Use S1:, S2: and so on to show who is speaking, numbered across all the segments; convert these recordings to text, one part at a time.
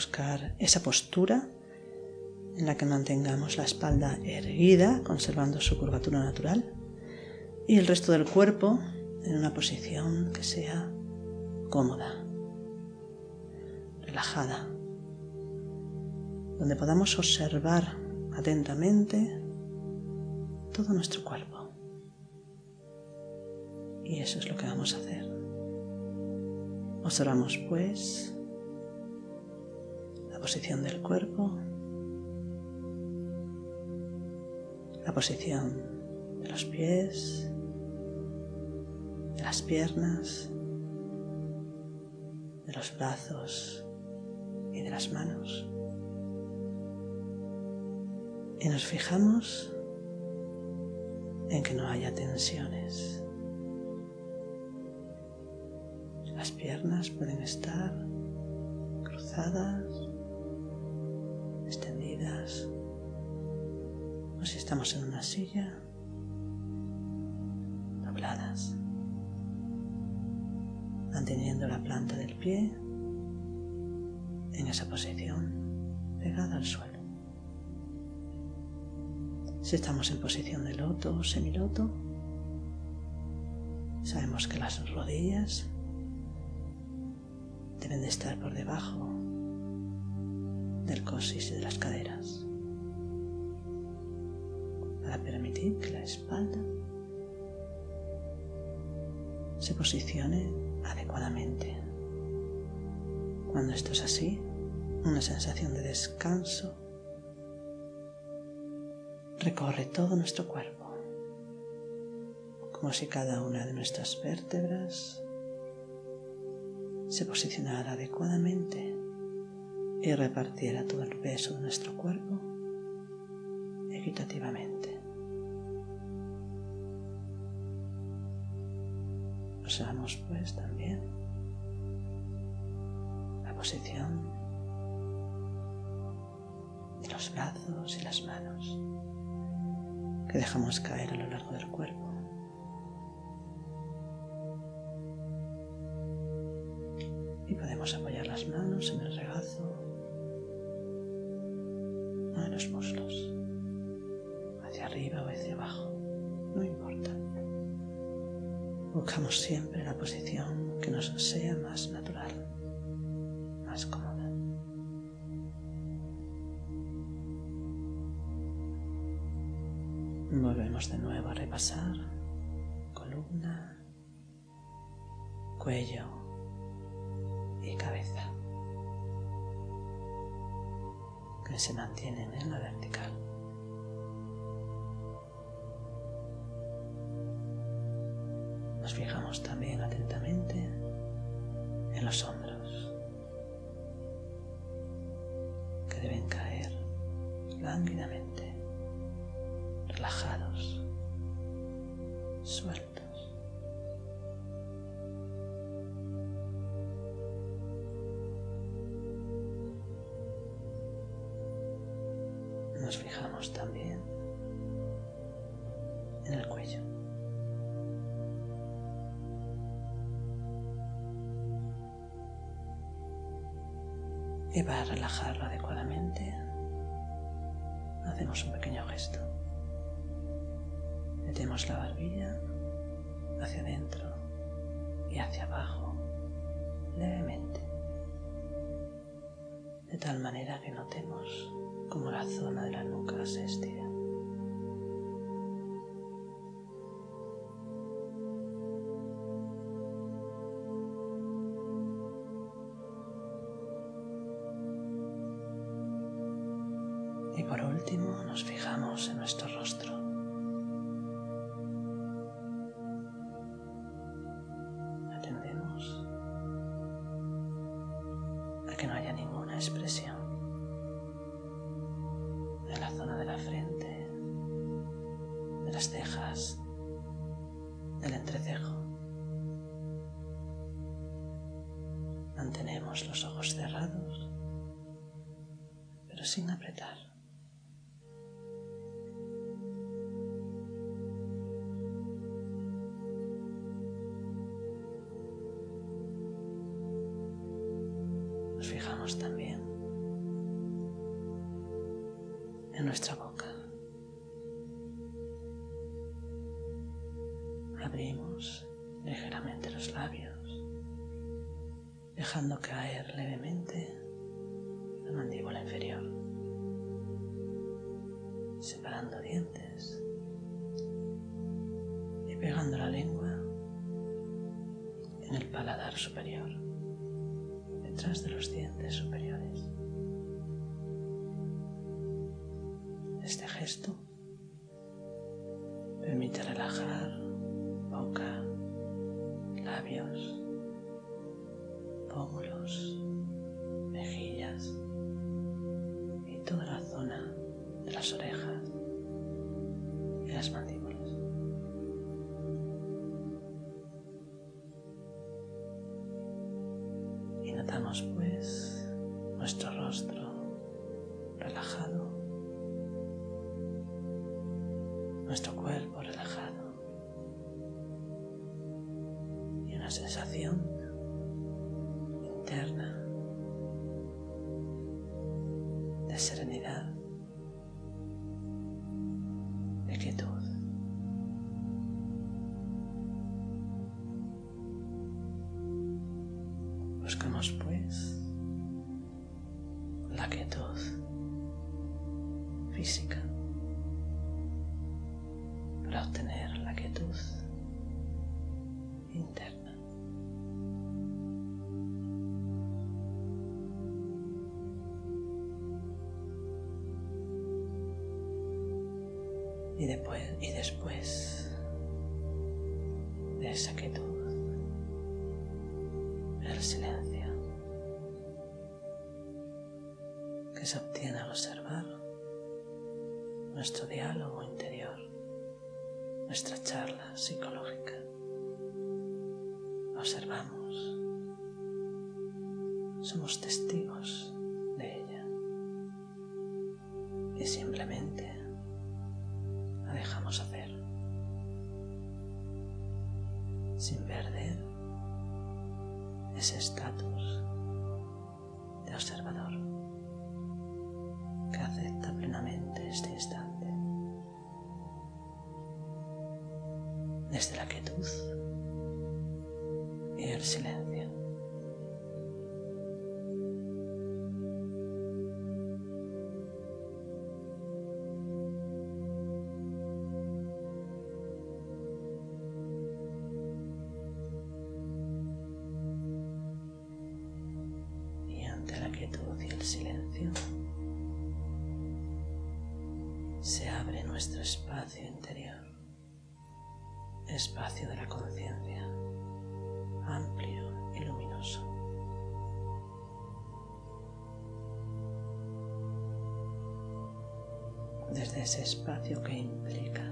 S1: buscar esa postura en la que mantengamos la espalda erguida, conservando su curvatura natural, y el resto del cuerpo en una posición que sea cómoda, relajada, donde podamos observar atentamente todo nuestro cuerpo. Y eso es lo que vamos a hacer. Observamos pues posición del cuerpo, la posición de los pies, de las piernas, de los brazos y de las manos. Y nos fijamos en que no haya tensiones. Las piernas pueden estar cruzadas, estamos en una silla, dobladas, manteniendo la planta del pie. En esa posición. Pegada al suelo. Si estamos en posición de loto o semiloto, sabemos que las rodillas deben de estar por debajo del coxis y de las caderas para permitir que la espalda se posicione adecuadamente. Cuando esto es así, una sensación de descanso recorre todo nuestro cuerpo, como si cada una de nuestras vértebras se posicionara adecuadamente y repartiera todo el peso de nuestro cuerpo equitativamente. Observamos pues también la posición de los brazos y las manos que dejamos caer a lo largo del cuerpo. Y podemos apoyar las manos en el regazo o en los muslos, hacia arriba o hacia abajo. Buscamos siempre la posición que nos sea más natural, más cómoda. Volvemos de nuevo a repasar columna, cuello y cabeza, que se mantienen en la vertical. Fijamos también atentamente en los hombros, que deben caer lánguidamente, relajados, sueltos. Nos fijamos también Y para relajarlo adecuadamente, hacemos un pequeño gesto. Metemos la barbilla hacia adentro y hacia abajo levemente, de tal manera que notemos cómo la zona de la nuca se estira. Y por último nos fijamos en nuestro rostro. Este gesto permite relajar boca, labios, pómulos, mejillas y toda la zona de las orejas y las mandíbulas. Y notamos pues nuestro rostro relajado, interna de serenidad, de quietud. Buscamos pues la quietud física Y después, y después de esa quietud, el silencio que se obtiene al observar nuestro diálogo interior, nuestra charla psicológica. Observamos, somos testigos y el silencio. Y ante la quietud y el silencio, se abre nuestro espacio interior, espacio de la conciencia, amplio y luminoso. Desde ese espacio que implica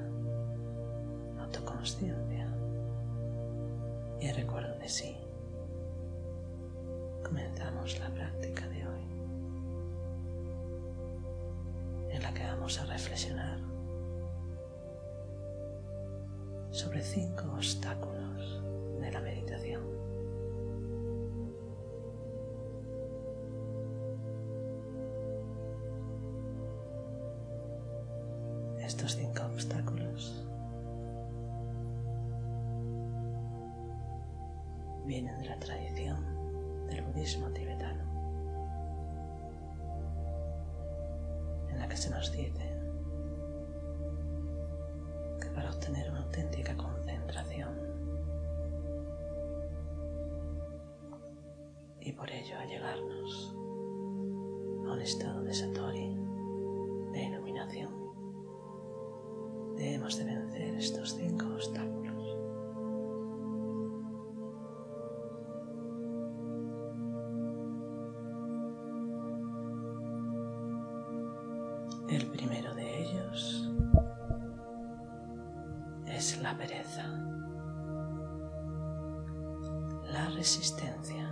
S1: autoconsciencia y recuerdo de sí, comenzamos la práctica de hoy en la que vamos a reflexionar sobre cinco obstáculos de la. El primero de ellos es la pereza, la resistencia,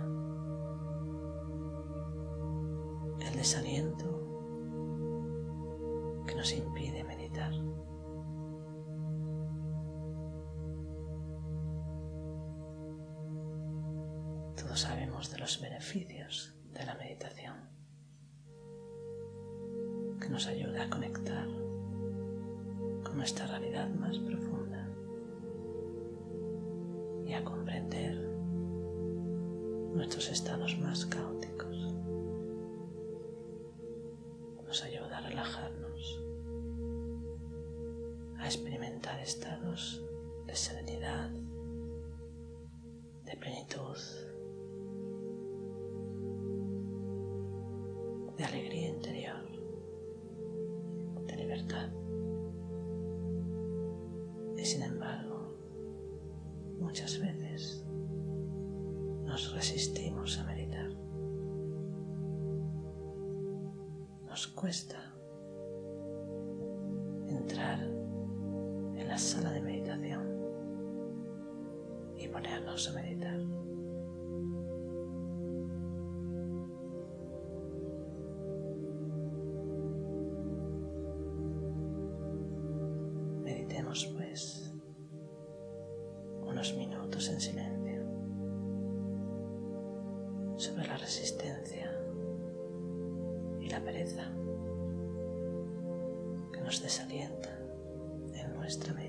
S1: el desaliento que nos impide meditar. Todos sabemos de los beneficios de la meditación nos ayuda a conectar con nuestra realidad más profunda y a comprender nuestros estados más caóticos. Nos ayuda a relajarnos, a experimentar estados de serenidad, de plenitud, de alegría interior. Y sin embargo, muchas veces nos resistimos a meditar. Nos cuesta entrar en la sala de meditación y ponernos a meditar. Resistencia y la pereza que nos desalienta en nuestra meditación.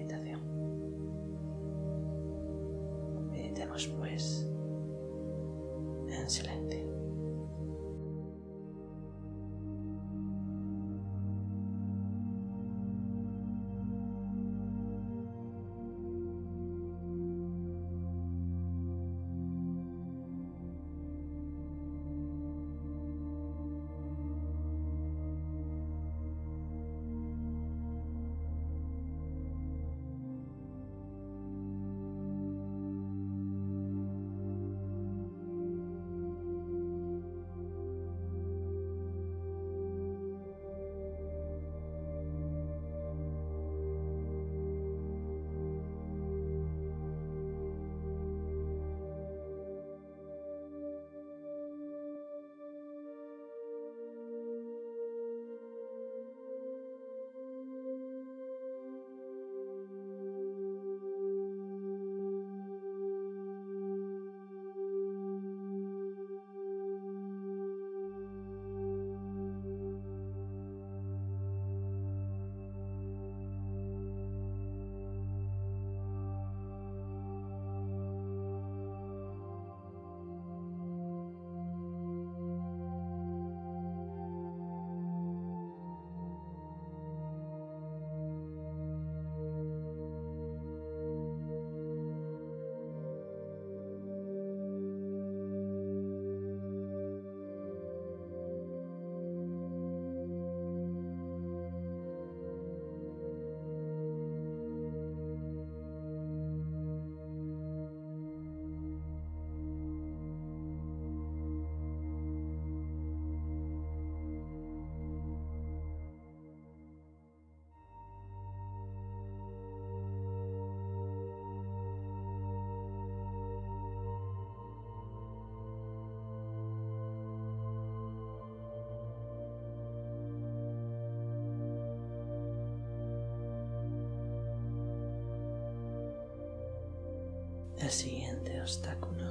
S1: Obstáculo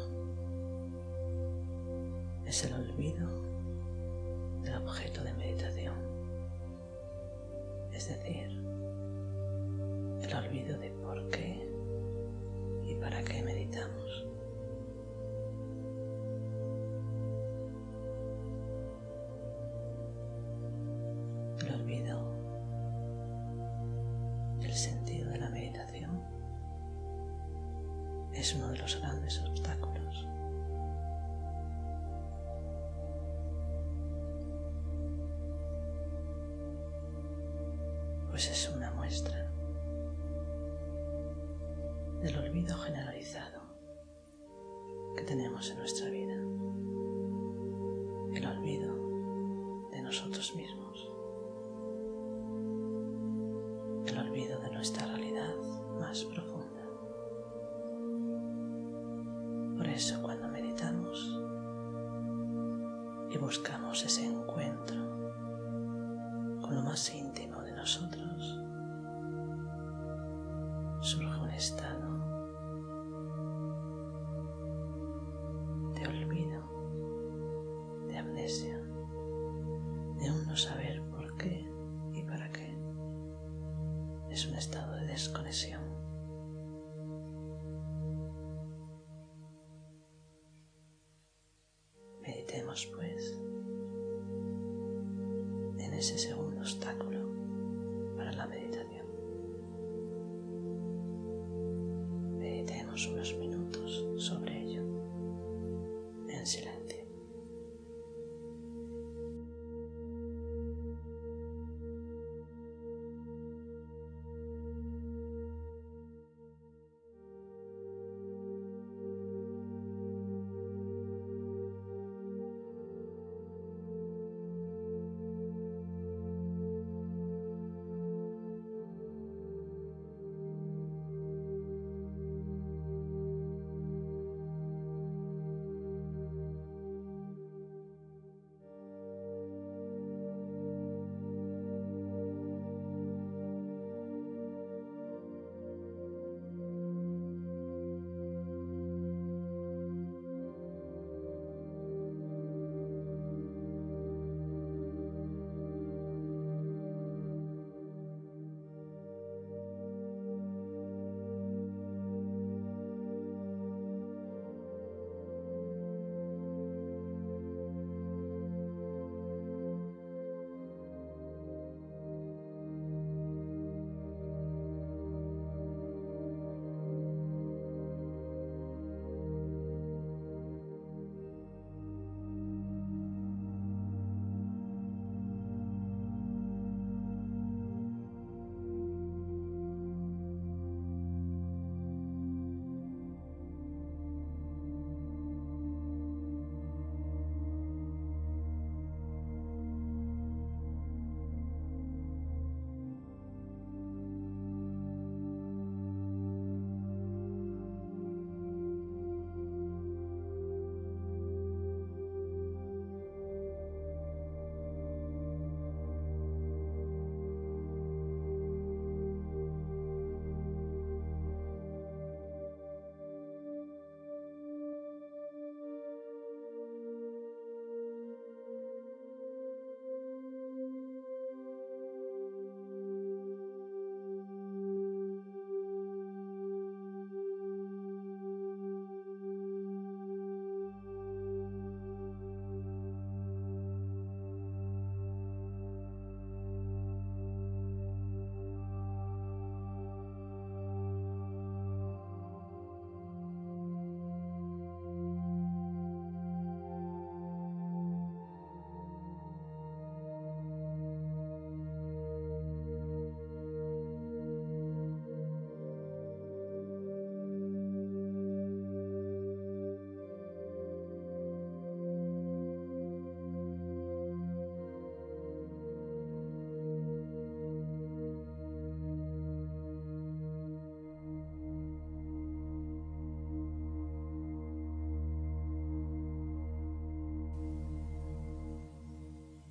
S1: es el olvido del objeto de meditación, es decir, el olvido de por qué pues es una muestra del olvido generalizado que tenemos en nuestra vida, el olvido de nosotros mismos, el olvido de nuestra realidad más profunda. Por eso cuando meditamos y buscamos ese encuentro con lo más íntimo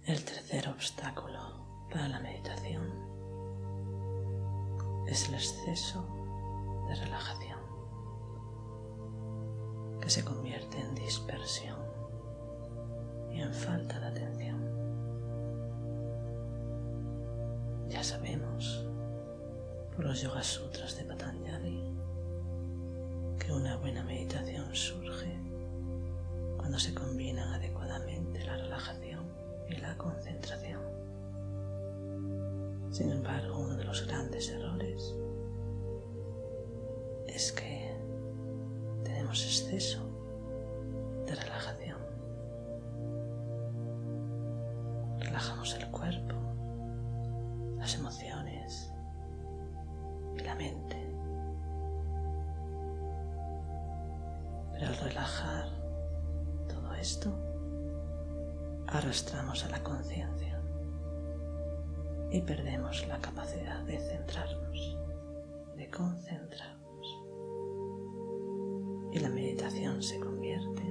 S1: El tercer obstáculo para la meditación es el exceso de relajación, que se convierte en dispersión y en falta de atención. Ya sabemos por los Yoga Sutras de Patanjali que una buena meditación surge cuando se combinan adecuadamente la relajación y la concentración. Sin embargo, uno de los grandes errores es que tenemos exceso arrastramos a la conciencia y perdemos la capacidad de centrarnos, de concentrarnos. Y la meditación se convierte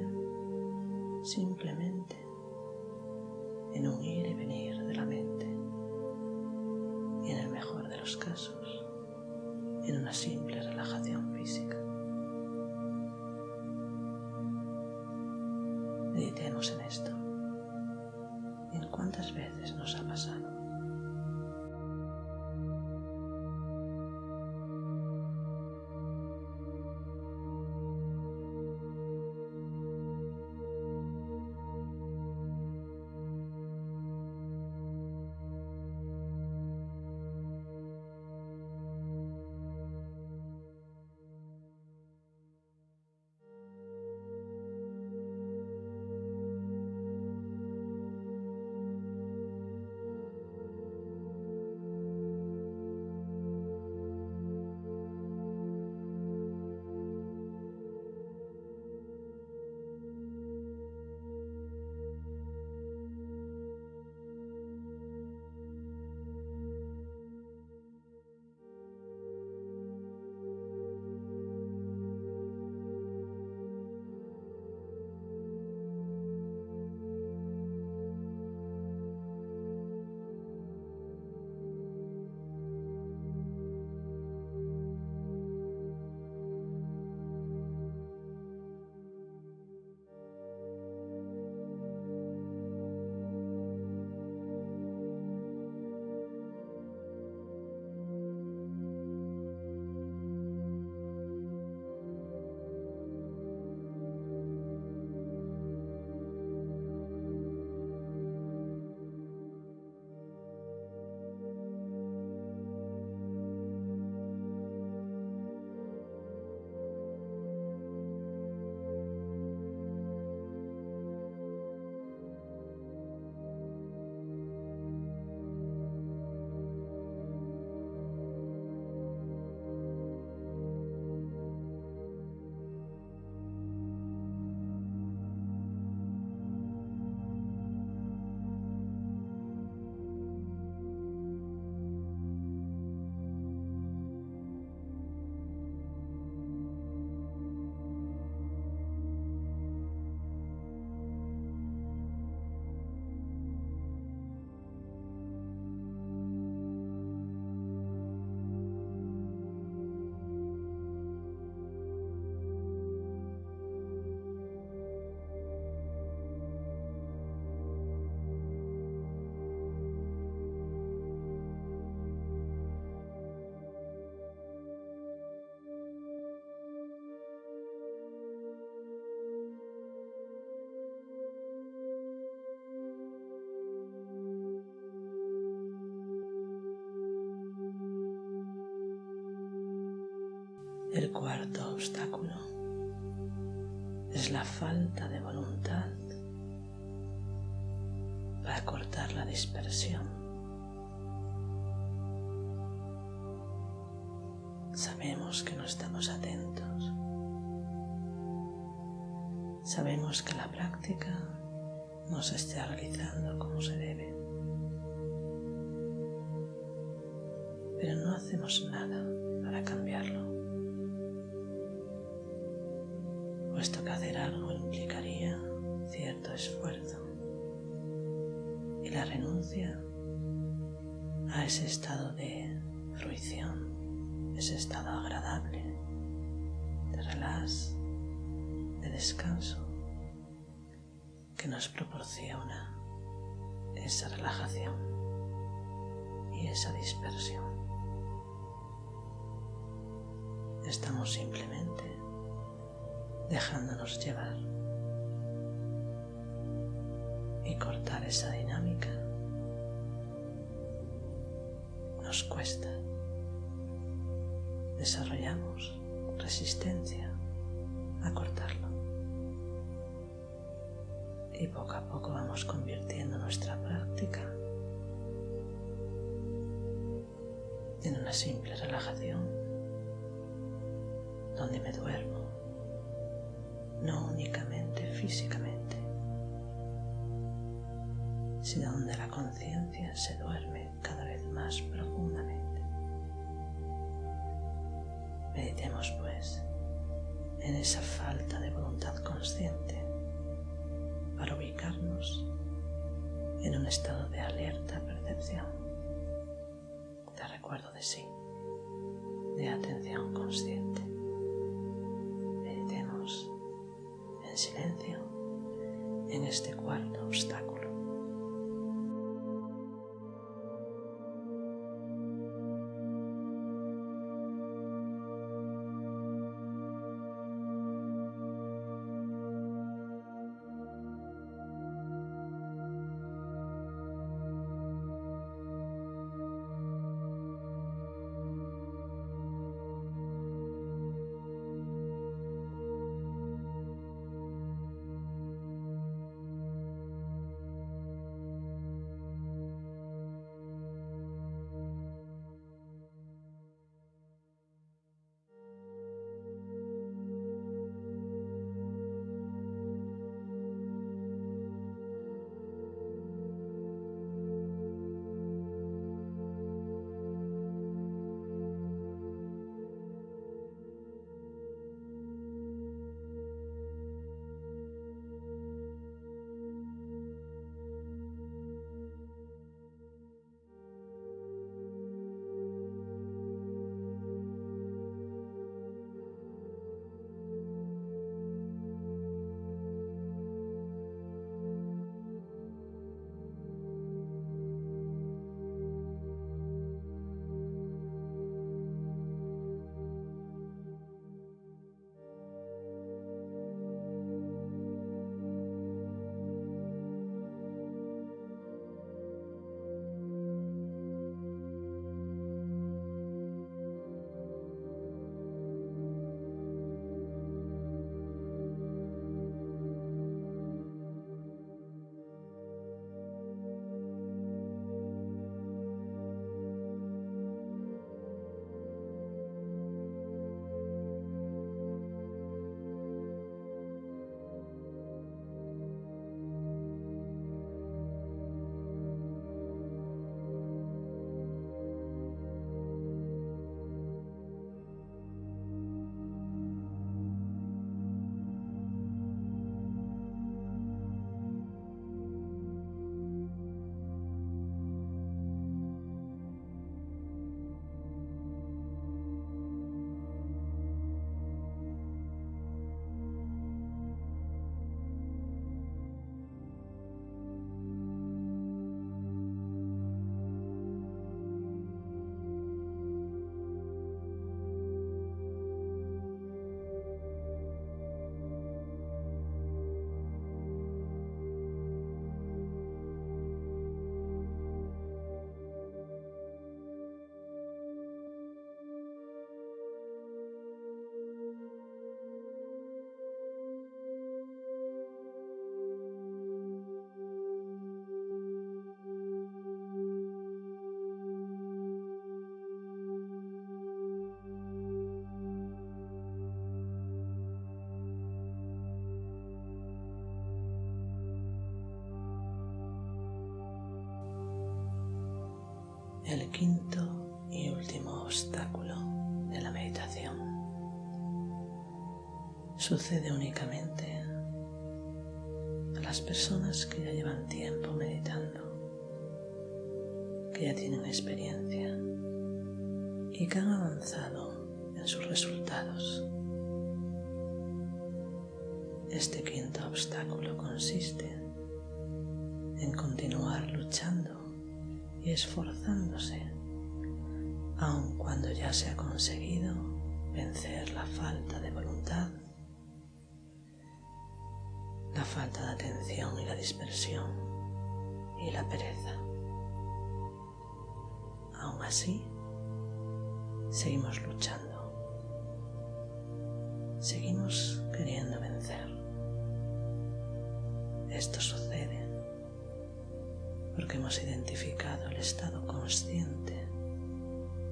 S1: simplemente en un ir y venir de la mente. Y en el mejor de los casos, en una simple relajación física. Veces nos ha pasado? El cuarto obstáculo es la falta de voluntad para cortar la dispersión. Sabemos que no estamos atentos. Sabemos que la práctica no se está realizando como se debe. Pero no hacemos nada para cambiarlo. Puesto que hacer algo implicaría cierto esfuerzo y la renuncia a ese estado de fruición, ese estado agradable, de relax, de descanso que nos proporciona esa relajación y esa dispersión. Estamos simplemente dejándonos llevar y cortar esa dinámica nos cuesta. Desarrollamos resistencia a cortarlo. Y poco a poco vamos convirtiendo nuestra práctica en una simple relajación donde me duermo, no únicamente físicamente, sino donde la conciencia se duerme cada vez más profundamente. Meditemos pues en esa falta de voluntad consciente para ubicarnos en un estado de alerta percepción, de recuerdo de sí, de atención consciente. En este cuarto obstáculo. Sucede únicamente a las personas que ya llevan tiempo meditando, que ya tienen experiencia y que han avanzado en sus resultados. Este quinto obstáculo consiste en continuar luchando y esforzándose, aun cuando ya se ha conseguido vencer la falta de voluntad, la falta de atención y la dispersión y la pereza. Aún así, seguimos luchando, seguimos queriendo vencer. Esto sucede porque hemos identificado el estado consciente,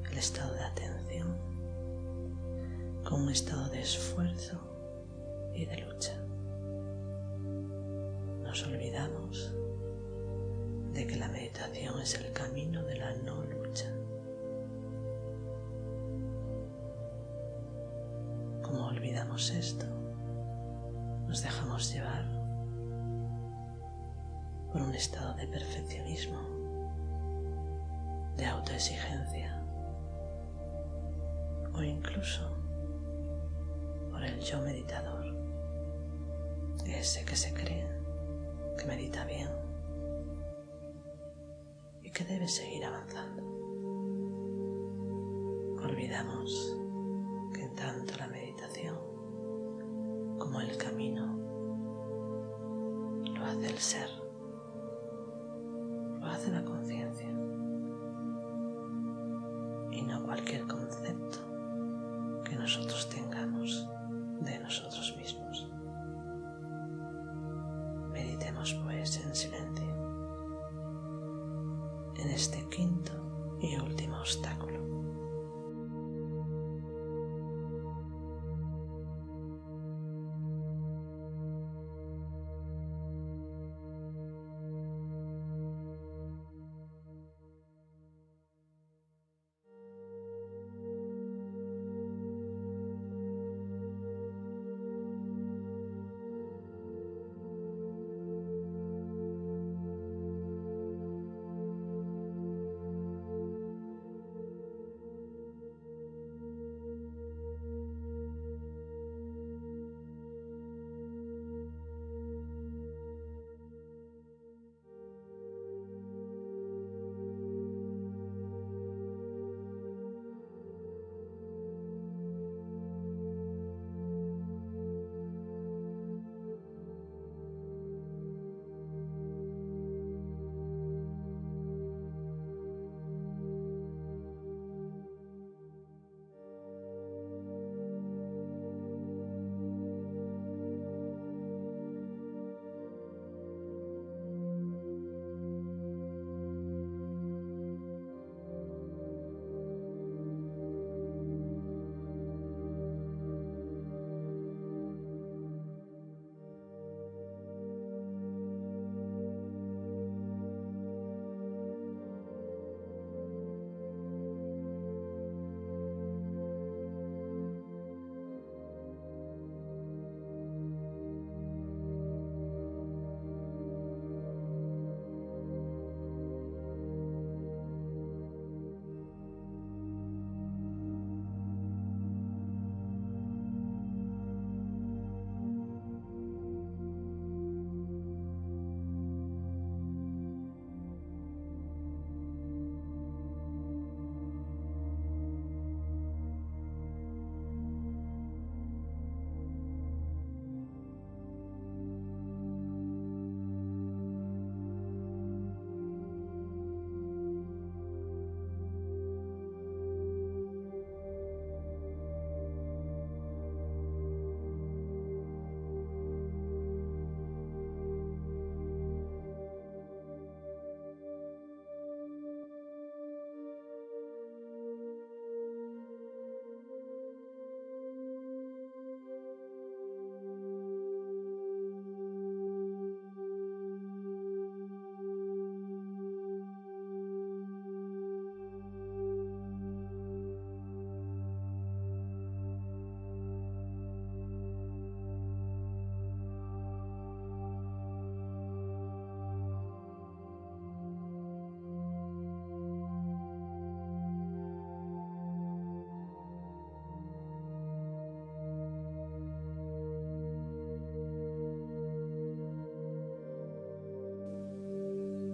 S1: el estado de atención, con un estado de esfuerzo y de lucha. Nos olvidamos de que la meditación es el camino de la no lucha. Como olvidamos esto, nos dejamos llevar por un estado de perfeccionismo, de autoexigencia o incluso por el yo meditador, ese que se cree medita bien y que debe seguir avanzando. Olvidamos que tanto la meditación como el camino lo hace el ser, lo hace la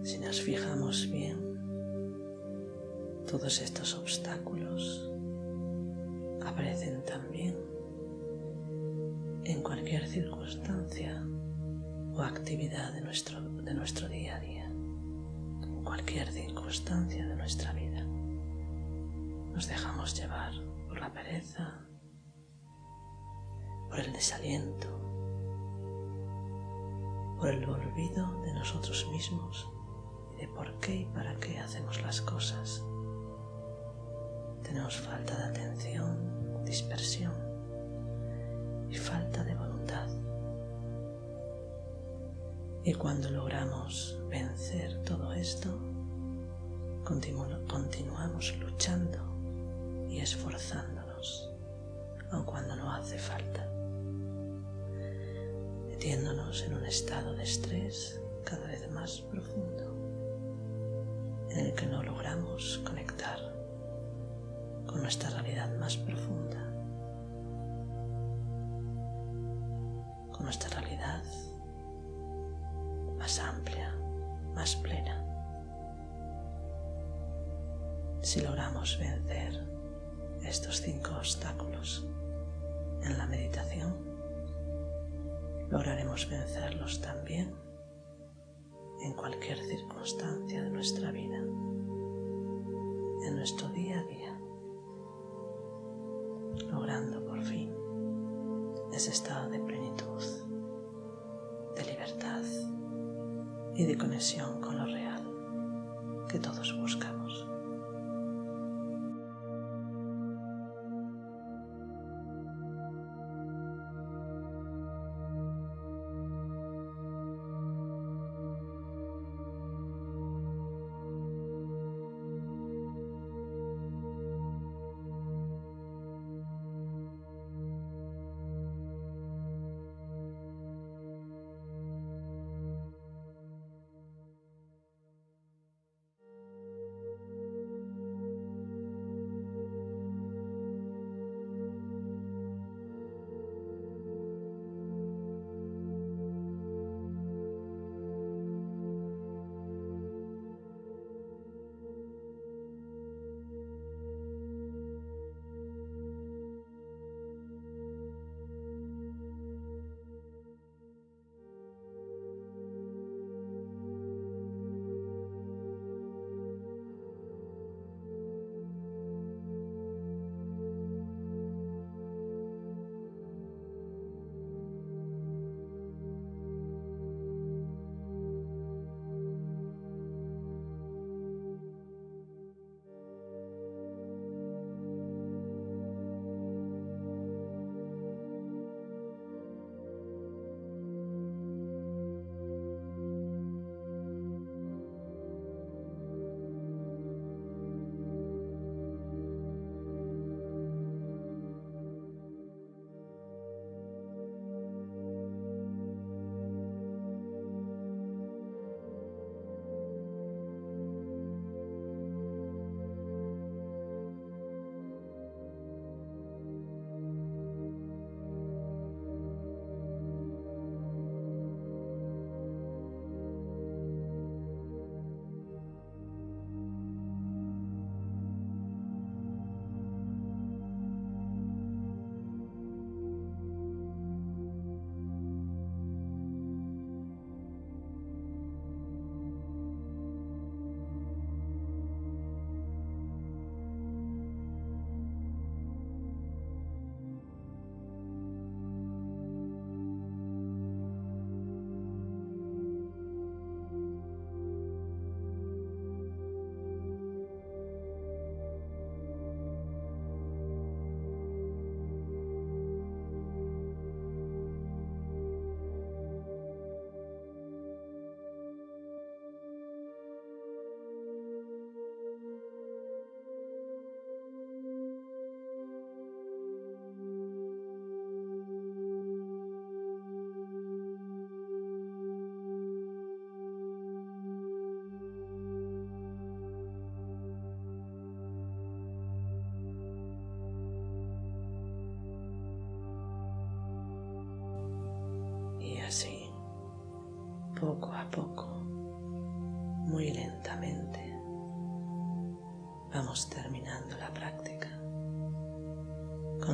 S1: Si nos fijamos bien, todos estos obstáculos aparecen también en cualquier circunstancia o actividad de nuestro, de nuestro día a día, en cualquier circunstancia de nuestra vida. Nos dejamos llevar por la pereza, por el desaliento, por el olvido de nosotros mismos de por qué y para qué hacemos las cosas. tenemos falta de atención, dispersión y falta de voluntad. Y cuando logramos vencer todo esto, continuamos luchando y esforzándonos, aun cuando no hace falta, metiéndonos en un estado de estrés cada vez más profundo, en el que no logramos conectar con nuestra realidad más profunda, con nuestra realidad más amplia, más plena. Si logramos vencer estos cinco obstáculos en la meditación, lograremos vencerlos también en cualquier circunstancia de nuestra vida, en nuestro día a día, logrando por fin ese estado de plenitud, de libertad y de conexión con lo real que todos buscamos.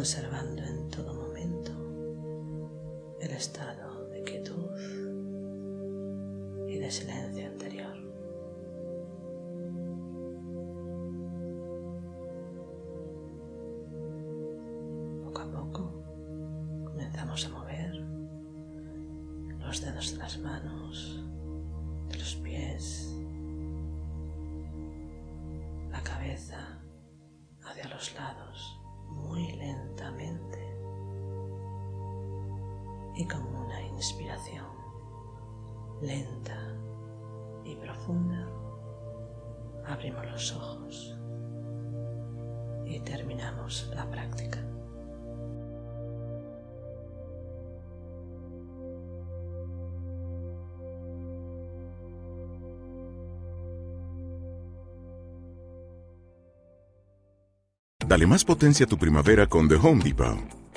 S1: Conservando en todo momento el estado de quietud y de silencio interior. Poco a poco comenzamos a mover los dedos de las manos, de los pies, la cabeza hacia los lados y con una inspiración lenta y profunda abrimos los ojos y terminamos la práctica.
S2: Dale más potencia a tu primavera con The Home Depot.